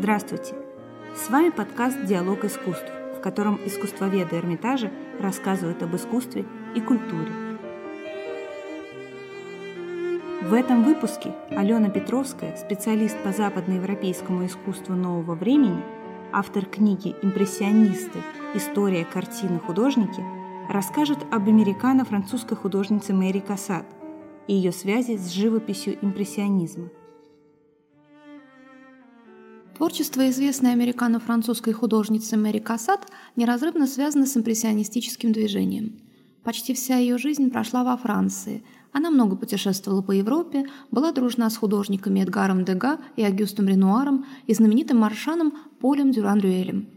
Здравствуйте! С вами подкаст «Диалог искусств», в котором искусствоведы Эрмитажа рассказывают об искусстве и культуре. В этом выпуске Алена Петровская, специалист по западноевропейскому искусству нового времени, автор книги «Импрессионисты. История картины художники», расскажет об американо-французской художнице Мэри Кассат и ее связи с живописью импрессионизма. Творчество известной американо-французской художницы Мэри Кассат неразрывно связано с импрессионистическим движением. Почти вся ее жизнь прошла во Франции. Она много путешествовала по Европе, была дружна с художниками Эдгаром Дега и Агюстом Ренуаром и знаменитым маршаном Полем Дюран-Рюэлем.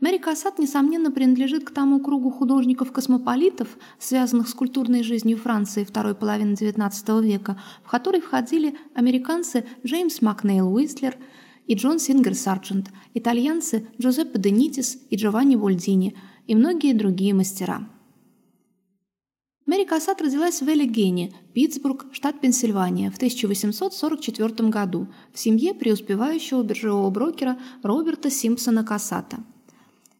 Мэри Кассат, несомненно, принадлежит к тому кругу художников-космополитов, связанных с культурной жизнью Франции второй половины XIX века, в который входили американцы Джеймс Макнейл Уистлер – и Джон Сингер Сарджент, итальянцы Джузеппе Денитис и Джованни Вольдини и многие другие мастера. Мэри Кассат родилась в Эллигене, Питтсбург, штат Пенсильвания, в 1844 году в семье преуспевающего биржевого брокера Роберта Симпсона Кассата.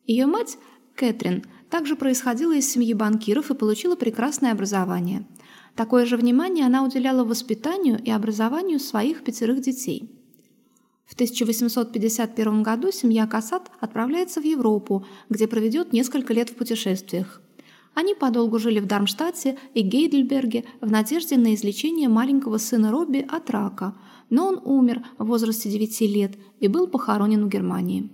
Ее мать, Кэтрин, также происходила из семьи банкиров и получила прекрасное образование. Такое же внимание она уделяла воспитанию и образованию своих пятерых детей – в 1851 году семья Касат отправляется в Европу, где проведет несколько лет в путешествиях. Они подолгу жили в Дармштадте и Гейдельберге в надежде на излечение маленького сына Робби от рака, но он умер в возрасте 9 лет и был похоронен в Германии.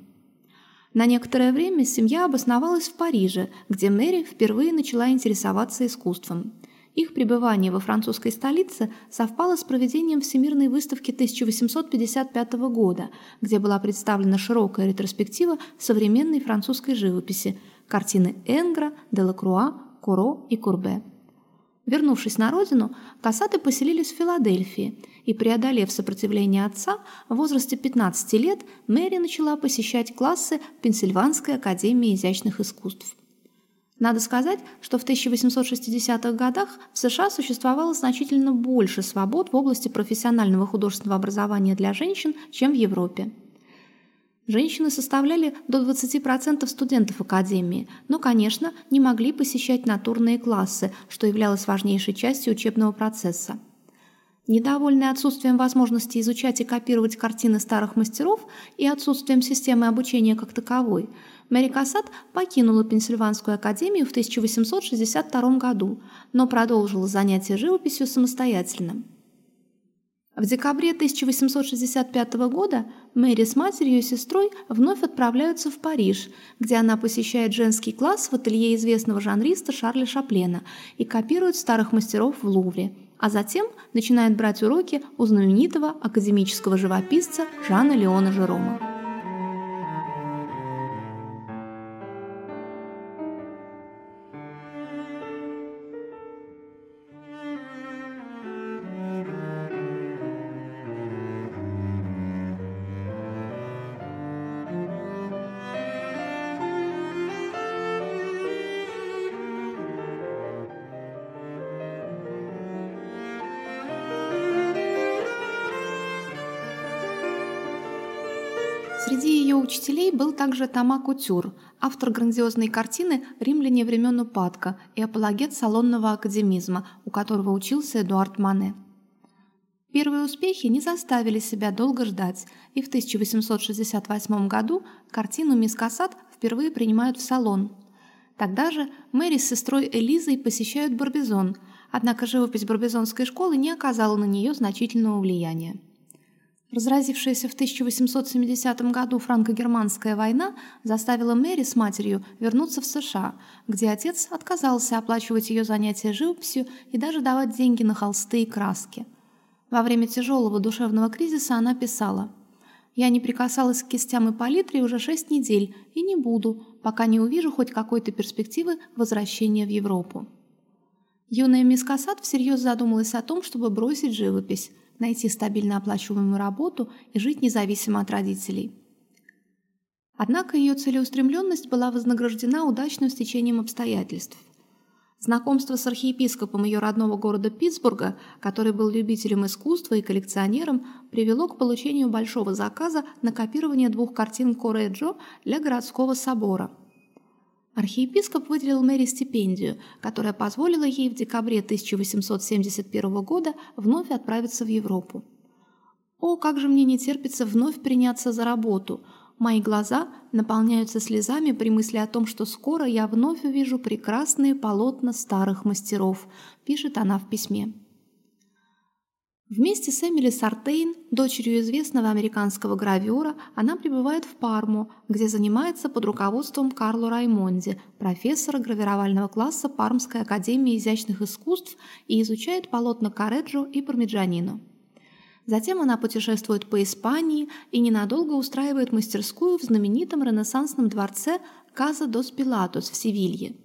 На некоторое время семья обосновалась в Париже, где Мэри впервые начала интересоваться искусством. Их пребывание во французской столице совпало с проведением Всемирной выставки 1855 года, где была представлена широкая ретроспектива современной французской живописи, картины Энгра, Делакруа, Куро и Курбе. Вернувшись на родину, Кассаты поселились в Филадельфии, и, преодолев сопротивление отца, в возрасте 15 лет Мэри начала посещать классы Пенсильванской академии изящных искусств. Надо сказать, что в 1860-х годах в США существовало значительно больше свобод в области профессионального художественного образования для женщин, чем в Европе. Женщины составляли до 20% студентов Академии, но, конечно, не могли посещать натурные классы, что являлось важнейшей частью учебного процесса. Недовольные отсутствием возможности изучать и копировать картины старых мастеров и отсутствием системы обучения как таковой, Мэри Кассат покинула Пенсильванскую академию в 1862 году, но продолжила занятия живописью самостоятельно. В декабре 1865 года Мэри с матерью и сестрой вновь отправляются в Париж, где она посещает женский класс в ателье известного жанриста Шарля Шаплена и копирует старых мастеров в Лувре – а затем начинает брать уроки у знаменитого академического живописца Жана Леона Жерома. Среди ее учителей был также Тома Кутюр, автор грандиозной картины «Римляне времен упадка» и апологет салонного академизма, у которого учился Эдуард Мане. Первые успехи не заставили себя долго ждать, и в 1868 году картину «Мисс Кассат» впервые принимают в салон. Тогда же Мэри с сестрой Элизой посещают Барбизон, однако живопись барбизонской школы не оказала на нее значительного влияния. Разразившаяся в 1870 году франко-германская война заставила Мэри с матерью вернуться в США, где отец отказался оплачивать ее занятия живописью и даже давать деньги на холсты и краски. Во время тяжелого душевного кризиса она писала «Я не прикасалась к кистям и палитре уже шесть недель и не буду, пока не увижу хоть какой-то перспективы возвращения в Европу». Юная мисс Кассат всерьез задумалась о том, чтобы бросить живопись, найти стабильно оплачиваемую работу и жить независимо от родителей. Однако ее целеустремленность была вознаграждена удачным стечением обстоятельств. Знакомство с архиепископом ее родного города Питтсбурга, который был любителем искусства и коллекционером, привело к получению большого заказа на копирование двух картин Кореджо для городского собора. Архиепископ выделил Мэри стипендию, которая позволила ей в декабре 1871 года вновь отправиться в Европу. «О, как же мне не терпится вновь приняться за работу!» Мои глаза наполняются слезами при мысли о том, что скоро я вновь увижу прекрасные полотна старых мастеров, пишет она в письме. Вместе с Эмили Сартейн, дочерью известного американского гравюра, она прибывает в Парму, где занимается под руководством Карло Раймонди, профессора гравировального класса Пармской академии изящных искусств и изучает полотна Кареджо и Пармиджанино. Затем она путешествует по Испании и ненадолго устраивает мастерскую в знаменитом ренессансном дворце Каза дос Пилатос в Севилье.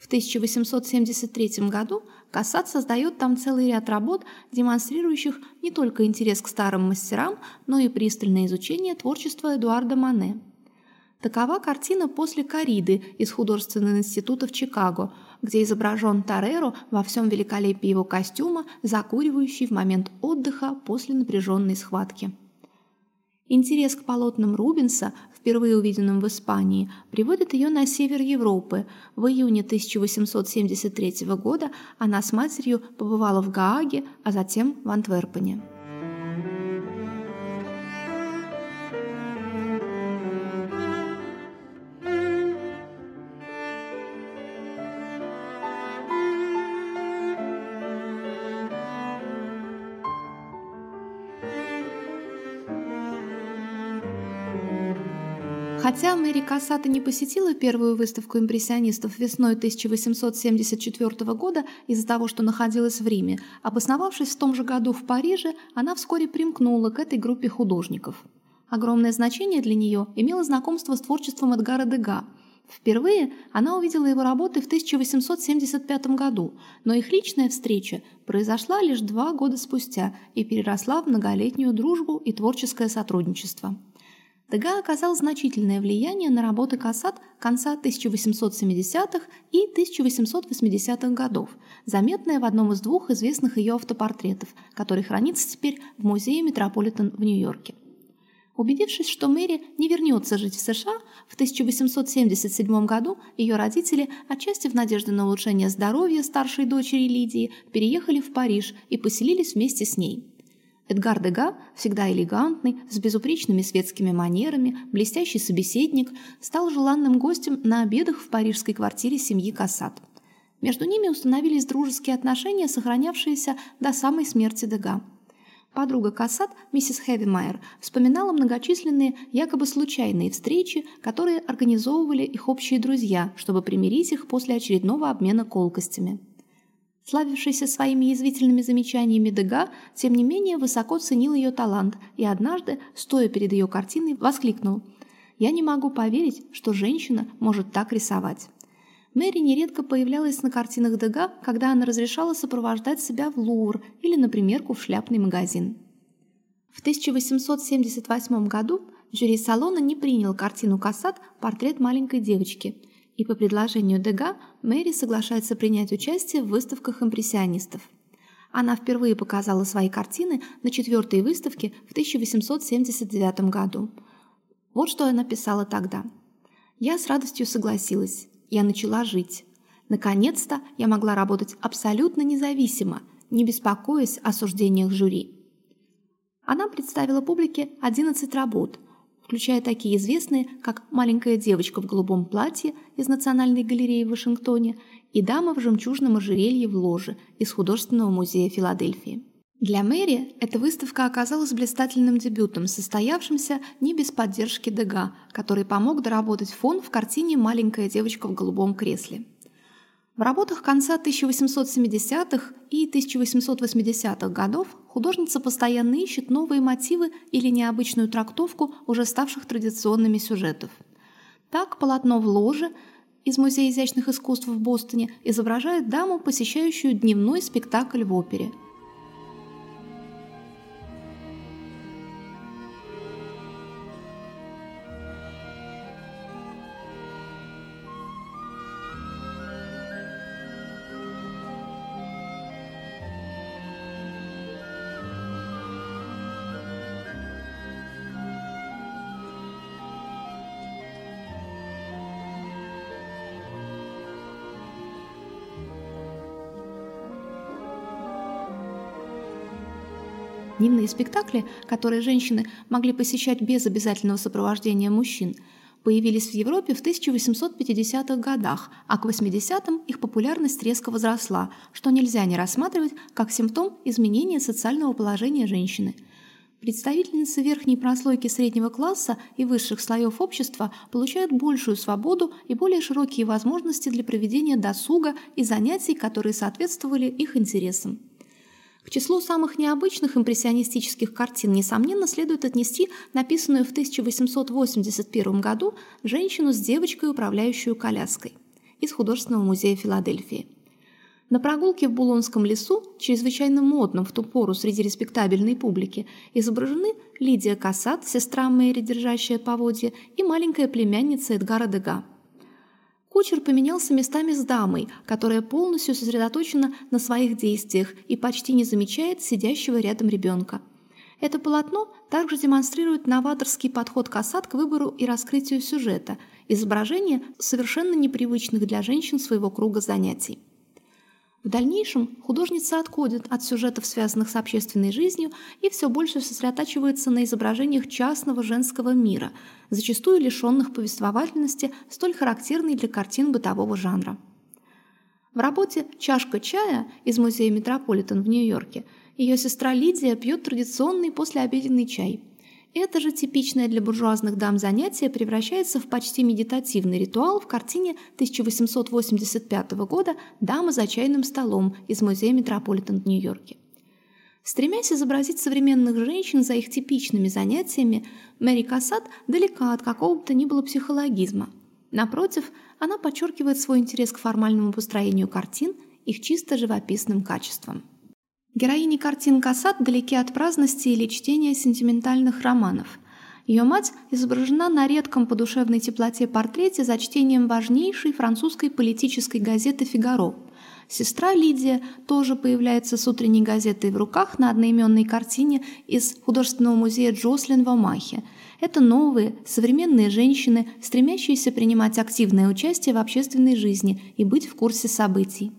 В 1873 году Кассат создает там целый ряд работ, демонстрирующих не только интерес к старым мастерам, но и пристальное изучение творчества Эдуарда Мане. Такова картина после «Кориды» из художественного института в Чикаго – где изображен Тореро во всем великолепии его костюма, закуривающий в момент отдыха после напряженной схватки. Интерес к полотнам Рубенса, впервые увиденным в Испании, приводит ее на север Европы. В июне 1873 года она с матерью побывала в Гааге, а затем в Антверпене. Хотя Мэри Кассата не посетила первую выставку импрессионистов весной 1874 года из-за того, что находилась в Риме, обосновавшись в том же году в Париже, она вскоре примкнула к этой группе художников. Огромное значение для нее имело знакомство с творчеством Эдгара Дега. Впервые она увидела его работы в 1875 году, но их личная встреча произошла лишь два года спустя и переросла в многолетнюю дружбу и творческое сотрудничество. Дега оказал значительное влияние на работы Кассат конца 1870-х и 1880-х годов, заметное в одном из двух известных ее автопортретов, который хранится теперь в музее Метрополитен в Нью-Йорке. Убедившись, что Мэри не вернется жить в США, в 1877 году ее родители, отчасти в надежде на улучшение здоровья старшей дочери Лидии, переехали в Париж и поселились вместе с ней. Эдгар Дега, всегда элегантный, с безупречными светскими манерами, блестящий собеседник, стал желанным гостем на обедах в парижской квартире семьи Кассат. Между ними установились дружеские отношения, сохранявшиеся до самой смерти Дега. Подруга Кассат, миссис Хевимайер, вспоминала многочисленные, якобы случайные встречи, которые организовывали их общие друзья, чтобы примирить их после очередного обмена колкостями. Славившийся своими язвительными замечаниями Дега, тем не менее высоко ценил ее талант и однажды, стоя перед ее картиной, воскликнул «Я не могу поверить, что женщина может так рисовать». Мэри нередко появлялась на картинах Дега, когда она разрешала сопровождать себя в Лувр или на примерку в шляпный магазин. В 1878 году жюри салона не принял картину Кассат «Портрет маленькой девочки», и по предложению Дега Мэри соглашается принять участие в выставках импрессионистов. Она впервые показала свои картины на четвертой выставке в 1879 году. Вот что она писала тогда. «Я с радостью согласилась. Я начала жить. Наконец-то я могла работать абсолютно независимо, не беспокоясь о суждениях жюри». Она представила публике 11 работ – включая такие известные, как «Маленькая девочка в голубом платье» из Национальной галереи в Вашингтоне и «Дама в жемчужном ожерелье в ложе» из Художественного музея Филадельфии. Для Мэри эта выставка оказалась блистательным дебютом, состоявшимся не без поддержки Дега, который помог доработать фон в картине «Маленькая девочка в голубом кресле». В работах конца 1870-х и 1880-х годов художница постоянно ищет новые мотивы или необычную трактовку уже ставших традиционными сюжетов. Так полотно в ложе из Музея изящных искусств в Бостоне изображает даму, посещающую дневной спектакль в опере – Дневные спектакли, которые женщины могли посещать без обязательного сопровождения мужчин, появились в Европе в 1850-х годах, а к 80-м их популярность резко возросла, что нельзя не рассматривать как симптом изменения социального положения женщины. Представительницы верхней прослойки среднего класса и высших слоев общества получают большую свободу и более широкие возможности для проведения досуга и занятий, которые соответствовали их интересам. К числу самых необычных импрессионистических картин, несомненно, следует отнести написанную в 1881 году «Женщину с девочкой, управляющую коляской» из Художественного музея Филадельфии. На прогулке в Булонском лесу, чрезвычайно модном в ту пору среди респектабельной публики, изображены Лидия Кассат, сестра Мэри, держащая поводья, и маленькая племянница Эдгара Дега. Кучер поменялся местами с дамой, которая полностью сосредоточена на своих действиях и почти не замечает сидящего рядом ребенка. Это полотно также демонстрирует новаторский подход Касат к выбору и раскрытию сюжета, изображение совершенно непривычных для женщин своего круга занятий. В дальнейшем художница отходит от сюжетов, связанных с общественной жизнью, и все больше сосредотачивается на изображениях частного женского мира, зачастую лишенных повествовательности, столь характерной для картин бытового жанра. В работе «Чашка чая» из музея Метрополитен в Нью-Йорке ее сестра Лидия пьет традиционный послеобеденный чай – это же типичное для буржуазных дам занятие превращается в почти медитативный ритуал в картине 1885 года «Дама за чайным столом» из музея Метрополитен в Нью-Йорке. Стремясь изобразить современных женщин за их типичными занятиями, Мэри Кассат далека от какого бы то ни было психологизма. Напротив, она подчеркивает свой интерес к формальному построению картин, их чисто живописным качествам. Героини картин Кассат далеки от праздности или чтения сентиментальных романов. Ее мать изображена на редком по душевной теплоте портрете за чтением важнейшей французской политической газеты «Фигаро». Сестра Лидия тоже появляется с утренней газетой в руках на одноименной картине из художественного музея Джослин в Омахе. Это новые, современные женщины, стремящиеся принимать активное участие в общественной жизни и быть в курсе событий.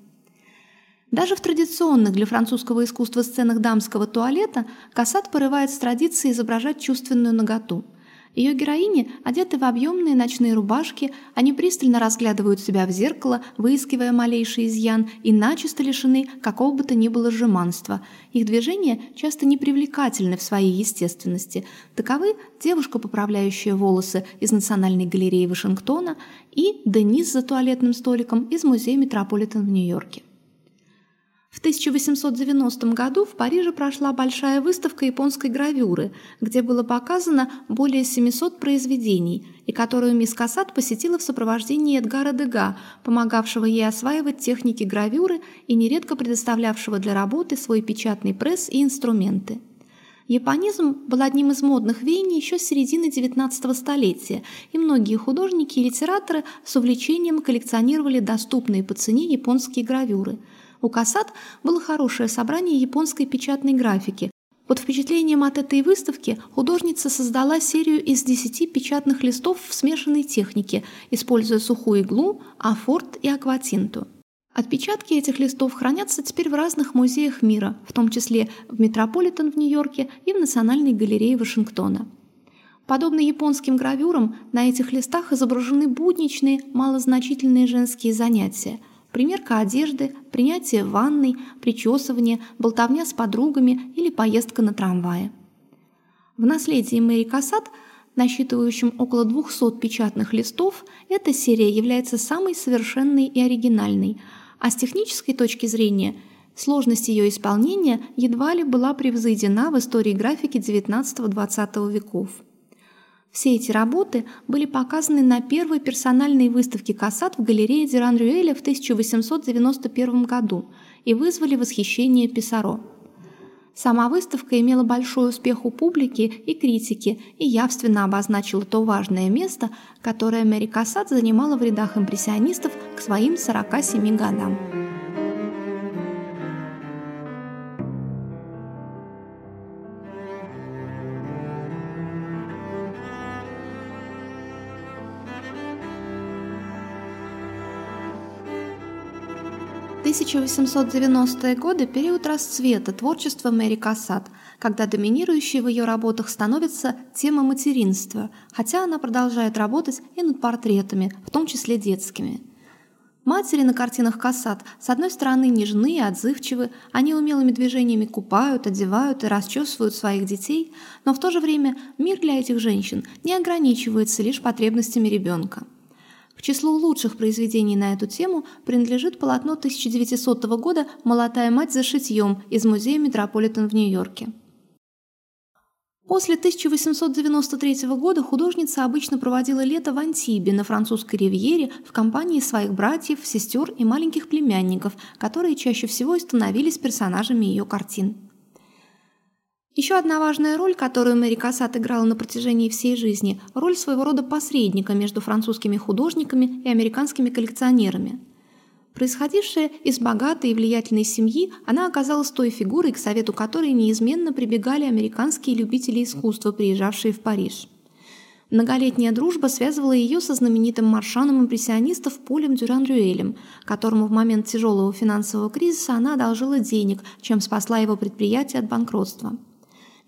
Даже в традиционных для французского искусства сценах дамского туалета Кассат порывает с традицией изображать чувственную наготу. Ее героини одеты в объемные ночные рубашки, они пристально разглядывают себя в зеркало, выискивая малейший изъян, и начисто лишены какого бы то ни было жеманства. Их движения часто непривлекательны в своей естественности. Таковы девушка, поправляющая волосы из Национальной галереи Вашингтона, и Денис за туалетным столиком из музея Метрополитен в Нью-Йорке. В 1890 году в Париже прошла большая выставка японской гравюры, где было показано более 700 произведений, и которую мисс Кассат посетила в сопровождении Эдгара Дега, помогавшего ей осваивать техники гравюры и нередко предоставлявшего для работы свой печатный пресс и инструменты. Японизм был одним из модных веяний еще с середины XIX столетия, и многие художники и литераторы с увлечением коллекционировали доступные по цене японские гравюры – у Касат было хорошее собрание японской печатной графики. Под впечатлением от этой выставки художница создала серию из 10 печатных листов в смешанной технике, используя сухую иглу, афорт и акватинту. Отпечатки этих листов хранятся теперь в разных музеях мира, в том числе в Метрополитен в Нью-Йорке и в Национальной галерее Вашингтона. Подобно японским гравюрам, на этих листах изображены будничные, малозначительные женские занятия – примерка одежды, принятие ванной, причесывание, болтовня с подругами или поездка на трамвае. В наследии Мэри Кассат, насчитывающем около 200 печатных листов, эта серия является самой совершенной и оригинальной, а с технической точки зрения сложность ее исполнения едва ли была превзойдена в истории графики XIX-XX веков. Все эти работы были показаны на первой персональной выставке Кассат в галерее Диран-Рюэля в 1891 году и вызвали восхищение Писаро. Сама выставка имела большой успех у публики и критики и явственно обозначила то важное место, которое Мэри Кассат занимала в рядах импрессионистов к своим 47 годам. 1890-е годы – период расцвета творчества Мэри Кассат, когда доминирующей в ее работах становится тема материнства, хотя она продолжает работать и над портретами, в том числе детскими – Матери на картинах Кассат с одной стороны нежны и отзывчивы, они умелыми движениями купают, одевают и расчесывают своих детей, но в то же время мир для этих женщин не ограничивается лишь потребностями ребенка. К числу лучших произведений на эту тему принадлежит полотно 1900 года «Молотая мать за шитьем» из музея Метрополитен в Нью-Йорке. После 1893 года художница обычно проводила лето в Антибе на французской ривьере в компании своих братьев, сестер и маленьких племянников, которые чаще всего и становились персонажами ее картин. Еще одна важная роль, которую Мэри Кассат играла на протяжении всей жизни – роль своего рода посредника между французскими художниками и американскими коллекционерами – Происходившая из богатой и влиятельной семьи, она оказалась той фигурой, к совету которой неизменно прибегали американские любители искусства, приезжавшие в Париж. Многолетняя дружба связывала ее со знаменитым маршаном импрессионистов Полем Дюран-Рюэлем, которому в момент тяжелого финансового кризиса она одолжила денег, чем спасла его предприятие от банкротства.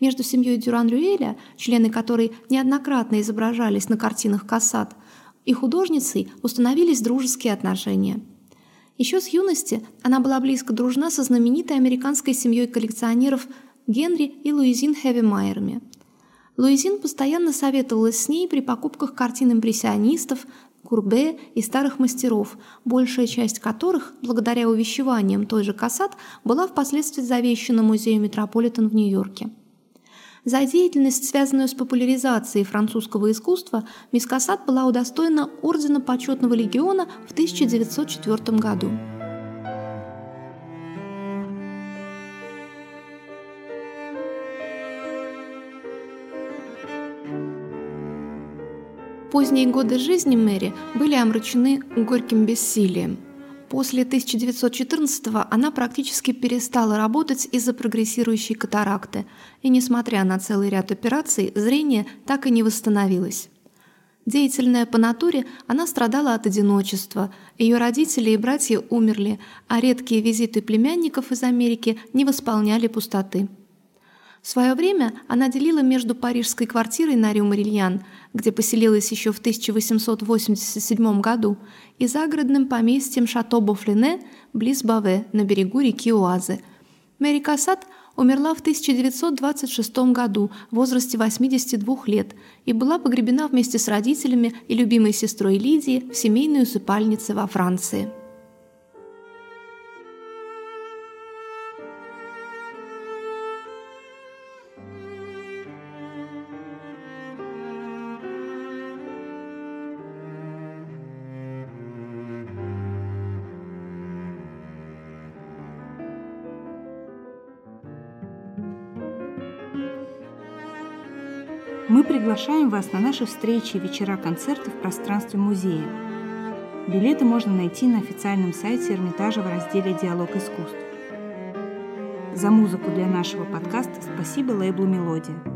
Между семьей Дюран-Рюэля, члены которой неоднократно изображались на картинах Кассат, и художницей установились дружеские отношения – еще с юности она была близко дружна со знаменитой американской семьей коллекционеров Генри и Луизин Хевимайерами. Луизин постоянно советовалась с ней при покупках картин импрессионистов, Курбе и старых мастеров, большая часть которых, благодаря увещеваниям той же Кассат, была впоследствии завещена музею Метрополитен в Нью-Йорке. За деятельность, связанную с популяризацией французского искусства, мисс Кассат была удостоена Ордена Почетного легиона в 1904 году. Поздние годы жизни Мэри были омрачены горьким бессилием – После 1914-го она практически перестала работать из-за прогрессирующей катаракты, и, несмотря на целый ряд операций, зрение так и не восстановилось. Деятельная по натуре, она страдала от одиночества, ее родители и братья умерли, а редкие визиты племянников из Америки не восполняли пустоты. В свое время она делила между парижской квартирой на Рю-Марильян, где поселилась еще в 1887 году, и загородным поместьем Шато-Бофлене близ Баве на берегу реки Уазы. Мэри Кассат умерла в 1926 году в возрасте 82 лет и была погребена вместе с родителями и любимой сестрой Лидии в семейной усыпальнице во Франции. Мы приглашаем вас на наши встречи и вечера-концерты в пространстве музея. Билеты можно найти на официальном сайте Эрмитажа в разделе «Диалог искусств». За музыку для нашего подкаста спасибо лейблу «Мелодия».